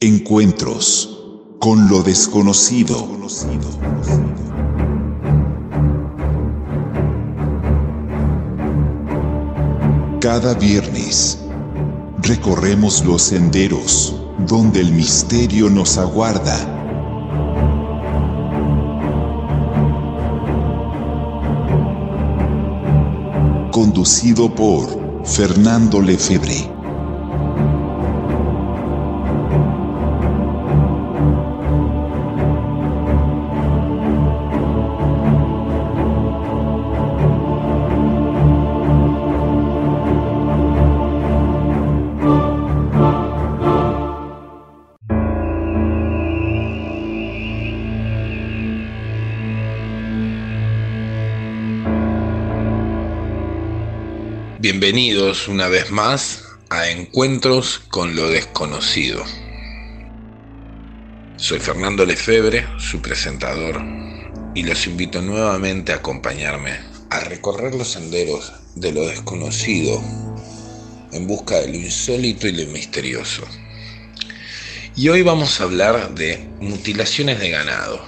Encuentros con lo desconocido. Cada viernes recorremos los senderos donde el misterio nos aguarda. Conducido por Fernando Lefebvre. Bienvenidos una vez más a Encuentros con lo desconocido. Soy Fernando Lefebre, su presentador, y los invito nuevamente a acompañarme a recorrer los senderos de lo desconocido en busca de lo insólito y lo misterioso. Y hoy vamos a hablar de mutilaciones de ganado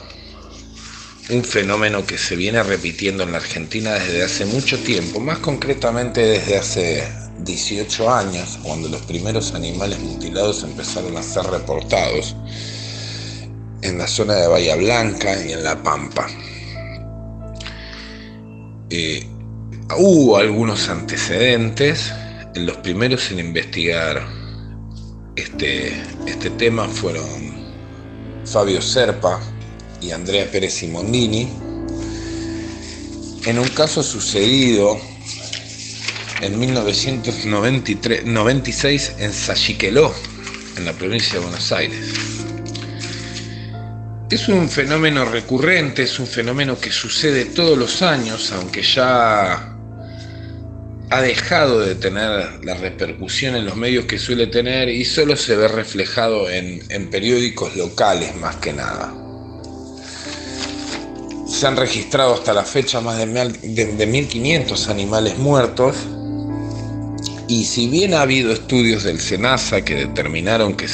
un fenómeno que se viene repitiendo en la Argentina desde hace mucho tiempo, más concretamente desde hace 18 años, cuando los primeros animales mutilados empezaron a ser reportados en la zona de Bahía Blanca y en La Pampa. Eh, hubo algunos antecedentes, los primeros en investigar este, este tema fueron Fabio Serpa, y Andrea Pérez Simondini, en un caso sucedido en 1996 en Sayiqueló, en la provincia de Buenos Aires. Es un fenómeno recurrente, es un fenómeno que sucede todos los años, aunque ya ha dejado de tener la repercusión en los medios que suele tener y solo se ve reflejado en, en periódicos locales más que nada. Se han registrado hasta la fecha más de, 1.500 animales muertos. Y si bien ha habido estudios del SENASA que determinaron que,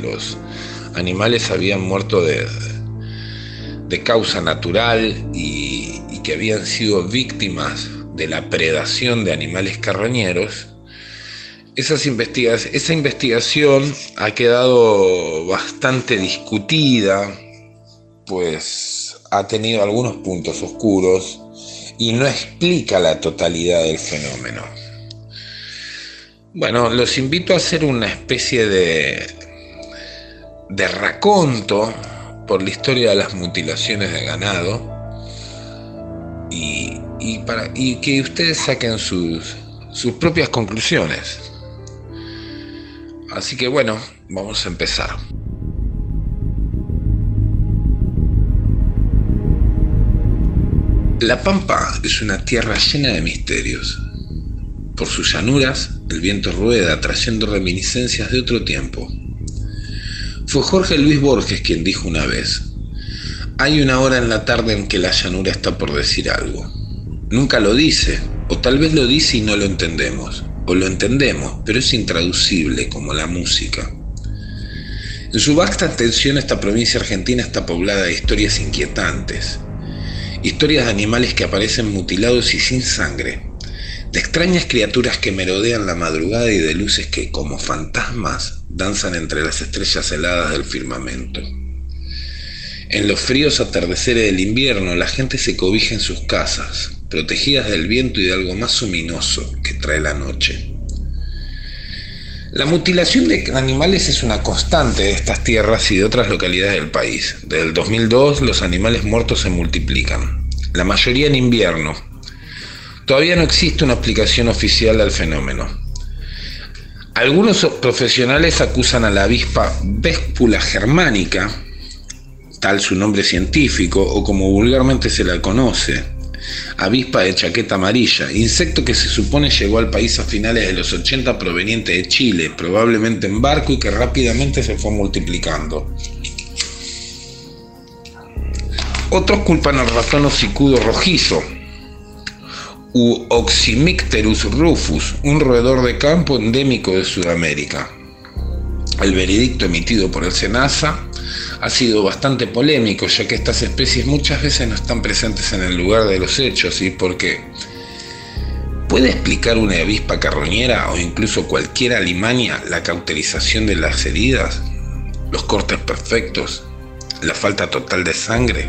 los animales habían muerto de, causa natural y, que habían sido víctimas de la predación de animales carroñeros, esa investigación ha quedado bastante discutida, pues ha tenido algunos puntos oscuros y no explica la totalidad del fenómeno. Bueno, los invito a hacer una especie de, de raconto por la historia de las mutilaciones de ganado y, para, y que ustedes saquen sus, sus propias conclusiones. Así que bueno, vamos a empezar. La Pampa es una tierra llena de misterios. Por sus llanuras, el viento rueda trayendo reminiscencias de otro tiempo. Fue Jorge Luis Borges quien dijo una vez, hay una hora en la tarde en que la llanura está por decir algo. Nunca lo dice, o tal vez lo dice y no lo entendemos, o lo entendemos, pero es intraducible como la música. En su vasta extensión esta provincia argentina está poblada de historias inquietantes, historias de animales que aparecen mutilados y sin sangre, de extrañas criaturas que merodean la madrugada y de luces que, como fantasmas, danzan entre las estrellas heladas del firmamento. En los fríos atardeceres del invierno, la gente se cobija en sus casas, protegidas del viento y de algo más luminoso que trae la noche. La mutilación de animales es una constante de estas tierras y de otras localidades del país. Desde el 2002 los animales muertos se multiplican, la mayoría en invierno. Todavía no existe una explicación oficial al fenómeno. Algunos profesionales acusan a la avispa Véspula germánica, tal su nombre científico o como vulgarmente se la conoce, avispa de chaqueta amarilla, insecto que se supone llegó al país a finales de los 80 proveniente de Chile, probablemente en barco y que rápidamente se fue multiplicando. Otros culpan al ratón hocicudo rojizo, u Oxymicterus rufus, un roedor de campo endémico de Sudamérica. El veredicto emitido por el SENASA ha sido bastante polémico, ya que estas especies muchas veces no están presentes en el lugar de los hechos y porque ¿Puede explicar una avispa carroñera o incluso cualquier alimania la cauterización de las heridas? ¿Los cortes perfectos? ¿La falta total de sangre?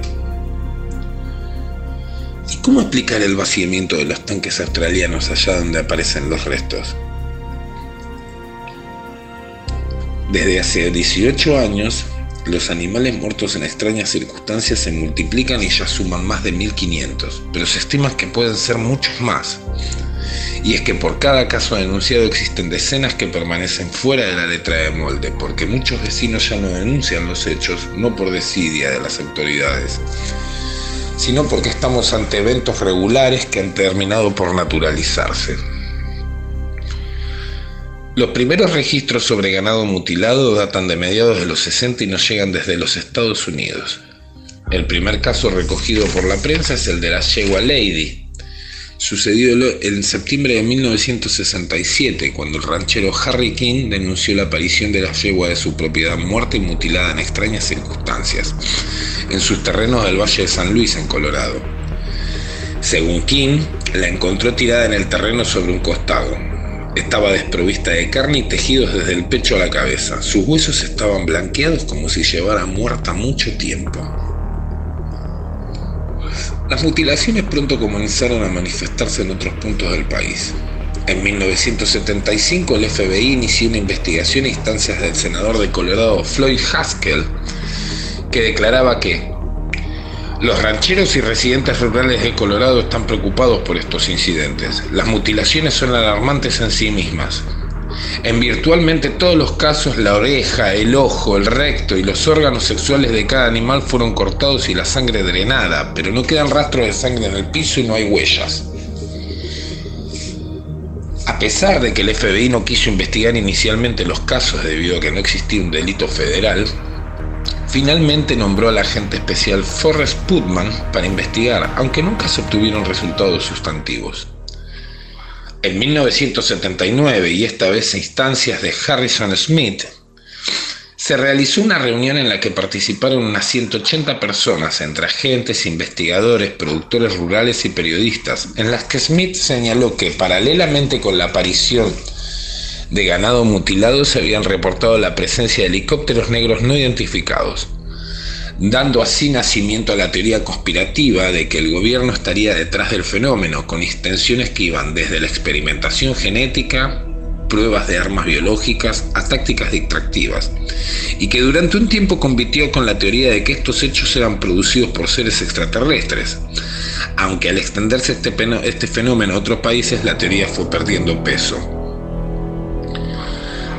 ¿Y cómo explicar el vaciamiento de los tanques australianos allá donde aparecen los restos? Desde hace 18 años, los animales muertos en extrañas circunstancias se multiplican y ya suman más de 1500, pero se estima que pueden ser muchos más y es que por cada caso denunciado existen decenas que permanecen fuera de la letra de molde, porque muchos vecinos ya no denuncian los hechos, no por desidia de las autoridades, sino porque estamos ante eventos regulares que han terminado por naturalizarse. Los primeros registros sobre ganado mutilado datan de mediados de los 60 y nos llegan desde los Estados Unidos. El primer caso recogido por la prensa es el de la yegua Lady, Sucedió en septiembre de 1967, cuando el ranchero Harry King denunció la aparición de la yegua de su propiedad muerta y mutilada en extrañas circunstancias, en sus terrenos del Valle de San Luis, en Colorado. Según King, la encontró tirada en el terreno sobre un costado. Estaba desprovista de carne y tejidos desde el pecho a la cabeza. Sus huesos estaban blanqueados como si llevara muerta mucho tiempo. Las mutilaciones pronto comenzaron a manifestarse en otros puntos del país. En 1975 el FBI inició una investigación a instancias del senador de Colorado Floyd Haskell, que declaraba que los rancheros y residentes rurales de Colorado están preocupados por estos incidentes. Las mutilaciones son alarmantes en sí mismas. En virtualmente todos los casos la oreja, el ojo, el recto y los órganos sexuales de cada animal fueron cortados y la sangre drenada, pero no quedan rastros de sangre en el piso y no hay huellas. A pesar de que el FBI no quiso investigar inicialmente los casos debido a que no existía un delito federal, finalmente nombró al agente especial Forrest Putman para investigar, aunque nunca se obtuvieron resultados sustantivos. En 1979, y esta vez a instancias de Harrison Smith, se realizó una reunión en la que participaron unas 180 personas, entre agentes, investigadores, productores rurales y periodistas, en las que Smith señaló que paralelamente con la aparición de ganado mutilado se habían reportado la presencia de helicópteros negros no identificados dando así nacimiento a la teoría conspirativa de que el gobierno estaría detrás del fenómeno, con extensiones que iban desde la experimentación genética, pruebas de armas biológicas, a tácticas distractivas, y que durante un tiempo compitió con la teoría de que estos hechos eran producidos por seres extraterrestres, aunque al extenderse este, este fenómeno a otros países la teoría fue perdiendo peso.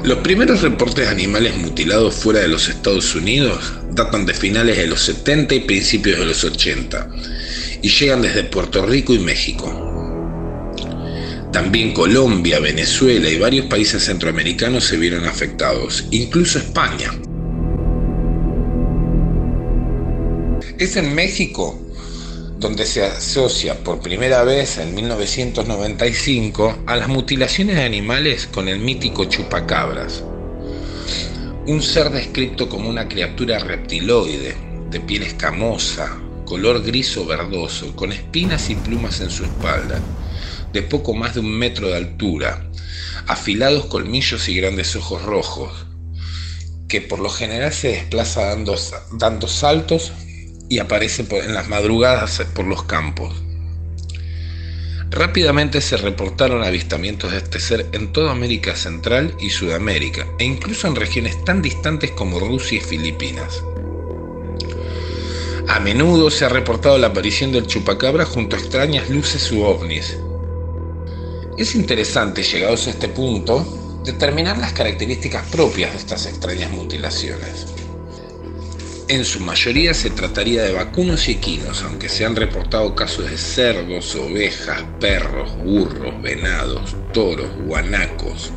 Los primeros reportes de animales mutilados fuera de los Estados Unidos datan de finales de los 70 y principios de los 80 y llegan desde Puerto Rico y México. También Colombia, Venezuela y varios países centroamericanos se vieron afectados, incluso España. Es en México donde se asocia por primera vez en 1995 a las mutilaciones de animales con el mítico chupacabras, un ser descrito como una criatura reptiloide, de piel escamosa, color gris o verdoso, con espinas y plumas en su espalda, de poco más de un metro de altura, afilados colmillos y grandes ojos rojos, que por lo general se desplaza dando, dando saltos y aparece en las madrugadas por los campos. Rápidamente se reportaron avistamientos de este ser en toda América Central y Sudamérica, e incluso en regiones tan distantes como Rusia y Filipinas. A menudo se ha reportado la aparición del chupacabra junto a extrañas luces u ovnis. Es interesante, llegados a este punto, determinar las características propias de estas extrañas mutilaciones. En su mayoría se trataría de vacunos y equinos, aunque se han reportado casos de cerdos, ovejas, perros, burros, venados, toros, guanacos,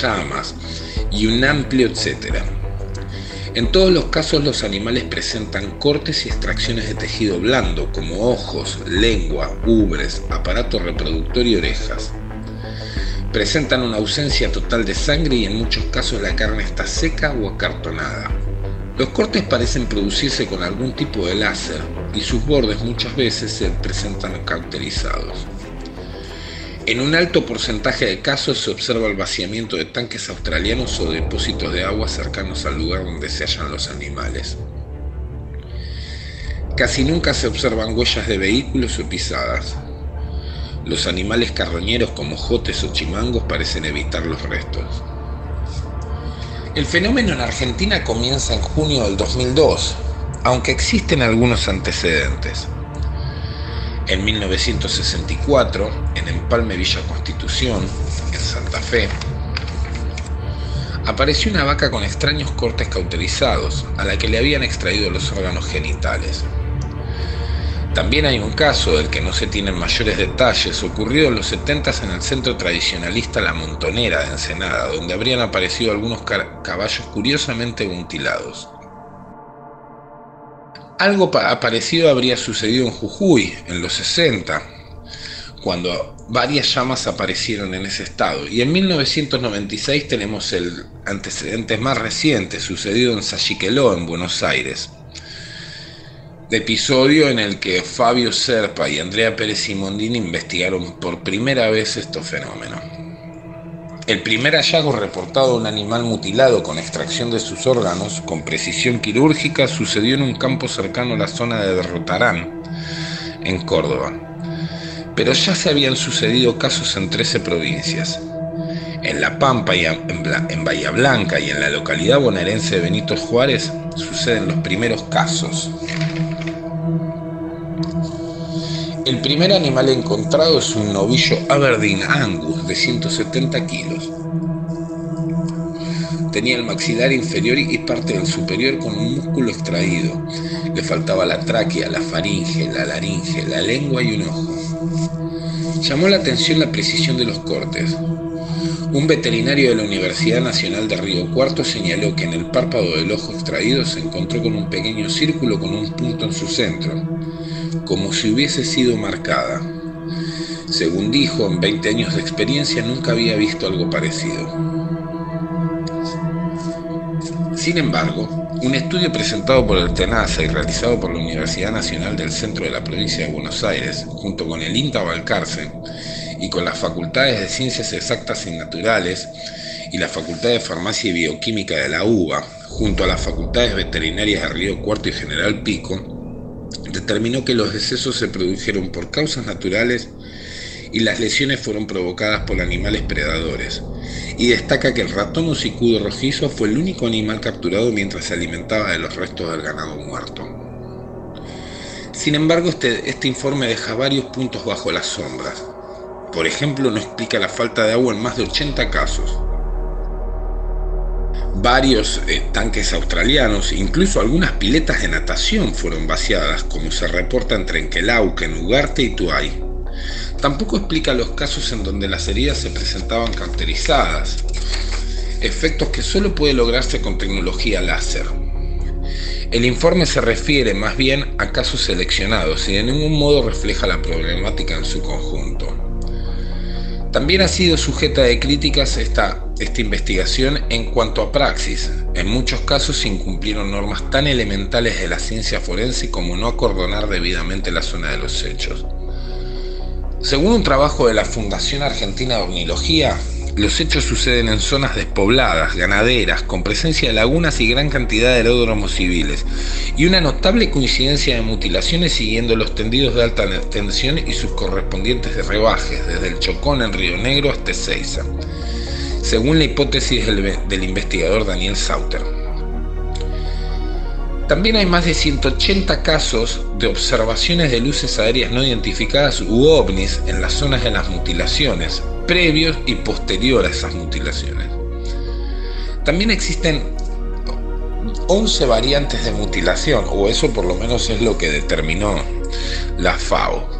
llamas y un amplio etcétera. En todos los casos los animales presentan cortes y extracciones de tejido blando como ojos, lengua, ubres, aparato reproductor y orejas. Presentan una ausencia total de sangre y en muchos casos la carne está seca o acartonada. Los cortes parecen producirse con algún tipo de láser y sus bordes muchas veces se presentan cauterizados. En un alto porcentaje de casos se observa el vaciamiento de tanques australianos o depósitos de agua cercanos al lugar donde se hallan los animales. Casi nunca se observan huellas de vehículos o pisadas. Los animales carroñeros como jotes o chimangos parecen evitar los restos. El fenómeno en Argentina comienza en junio del 2002, aunque existen algunos antecedentes. En 1964, en Empalme Villa Constitución, en Santa Fe, apareció una vaca con extraños cortes cauterizados, a la que le habían extraído los órganos genitales. También hay un caso del que no se tienen mayores detalles, ocurrido en los 70 en el centro tradicionalista La Montonera de Ensenada, donde habrían aparecido algunos caballos curiosamente mutilados. Algo parecido habría sucedido en Jujuy en los 60, cuando varias llamas aparecieron en ese estado. Y en 1996 tenemos el antecedente más reciente, sucedido en Sayiqueló, en Buenos Aires episodio en el que Fabio Serpa y Andrea Pérez Simondini investigaron por primera vez estos fenómenos. El primer hallazgo reportado de un animal mutilado con extracción de sus órganos con precisión quirúrgica sucedió en un campo cercano a la zona de Derrotarán, en Córdoba. Pero ya se habían sucedido casos en 13 provincias. En La Pampa y en Bahía Blanca y en la localidad bonaerense de Benito Juárez suceden los primeros casos. El primer animal encontrado es un novillo Aberdeen Angus de 170 kilos. Tenía el maxilar inferior y parte del superior con un músculo extraído. Le faltaba la tráquea, la faringe, la laringe, la lengua y un ojo. Llamó la atención la precisión de los cortes. Un veterinario de la Universidad Nacional de Río Cuarto señaló que en el párpado del ojo extraído se encontró con un pequeño círculo con un punto en su centro como si hubiese sido marcada. Según dijo, en 20 años de experiencia nunca había visto algo parecido. Sin embargo, un estudio presentado por el TENASA y realizado por la Universidad Nacional del Centro de la Provincia de Buenos Aires, junto con el INTA Balcarce y con las Facultades de Ciencias Exactas y Naturales y la Facultad de Farmacia y Bioquímica de la UBA, junto a las Facultades Veterinarias de Río Cuarto y General Pico, determinó que los decesos se produjeron por causas naturales y las lesiones fueron provocadas por animales predadores, y destaca que el ratón hocicudo rojizo fue el único animal capturado mientras se alimentaba de los restos del ganado muerto. Sin embargo, este, este informe deja varios puntos bajo las sombras. Por ejemplo, no explica la falta de agua en más de 80 casos, Varios eh, tanques australianos, incluso algunas piletas de natación fueron vaciadas, como se reporta en Trenquelauquen, Ugarte y Tuay. Tampoco explica los casos en donde las heridas se presentaban caracterizadas, efectos que solo puede lograrse con tecnología láser. El informe se refiere más bien a casos seleccionados y de ningún modo refleja la problemática en su conjunto. También ha sido sujeta de críticas esta esta investigación en cuanto a praxis. En muchos casos se incumplieron normas tan elementales de la ciencia forense como no acordonar debidamente la zona de los hechos. Según un trabajo de la Fundación Argentina de Ornilogía, los hechos suceden en zonas despobladas, ganaderas, con presencia de lagunas y gran cantidad de aeródromos civiles, y una notable coincidencia de mutilaciones siguiendo los tendidos de alta tensión y sus correspondientes rebajes, desde el Chocón en Río Negro hasta Ezeiza según la hipótesis del, investigador Daniel Sauter. También hay más de 180 casos de observaciones de luces aéreas no identificadas u ovnis en las zonas de las mutilaciones, previos y posterior a esas mutilaciones. También existen 11 variantes de mutilación, o eso por lo menos es lo que determinó la FAO.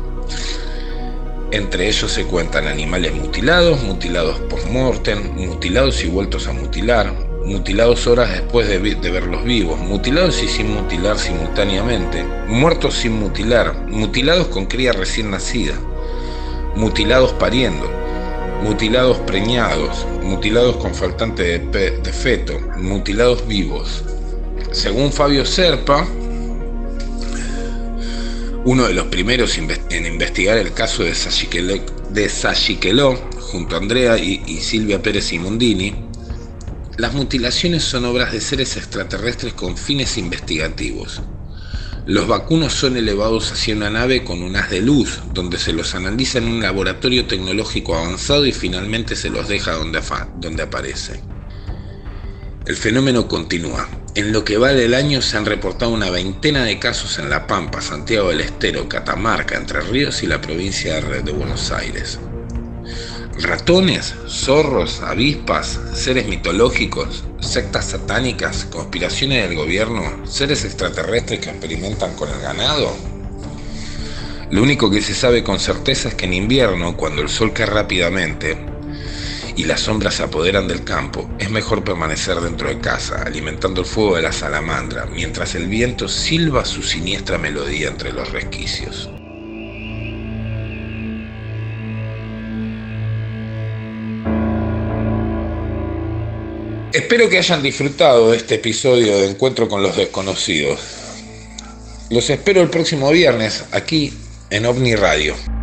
Entre ellos se cuentan animales mutilados, mutilados post-mortem, mutilados y vueltos a mutilar, mutilados horas después de, verlos vivos, mutilados y sin mutilar simultáneamente, muertos sin mutilar, mutilados con cría recién nacida, mutilados pariendo, mutilados preñados, mutilados con faltante de, feto, mutilados vivos. Según Fabio Serpa, uno de los primeros en investigar el caso de Sachiqueló, junto a Andrea y, y Silvia Pérez Imundini, las mutilaciones son obras de seres extraterrestres con fines investigativos. Los vacunos son elevados hacia una nave con un haz de luz, donde se los analiza en un laboratorio tecnológico avanzado y finalmente se los deja donde, donde aparecen. El fenómeno continúa. En lo que va del año se han reportado una veintena de casos en La Pampa, Santiago del Estero, Catamarca, Entre Ríos y la provincia de Buenos Aires. Ratones, zorros, avispas, seres mitológicos, sectas satánicas, conspiraciones del gobierno, seres extraterrestres que experimentan con el ganado. Lo único que se sabe con certeza es que en invierno, cuando el sol cae rápidamente y las sombras se apoderan del campo, es mejor permanecer dentro de casa, alimentando el fuego de la salamandra, mientras el viento silba su siniestra melodía entre los resquicios. Espero que hayan disfrutado de este episodio de Encuentro con los Desconocidos. Los espero el próximo viernes aquí en OVNI Radio.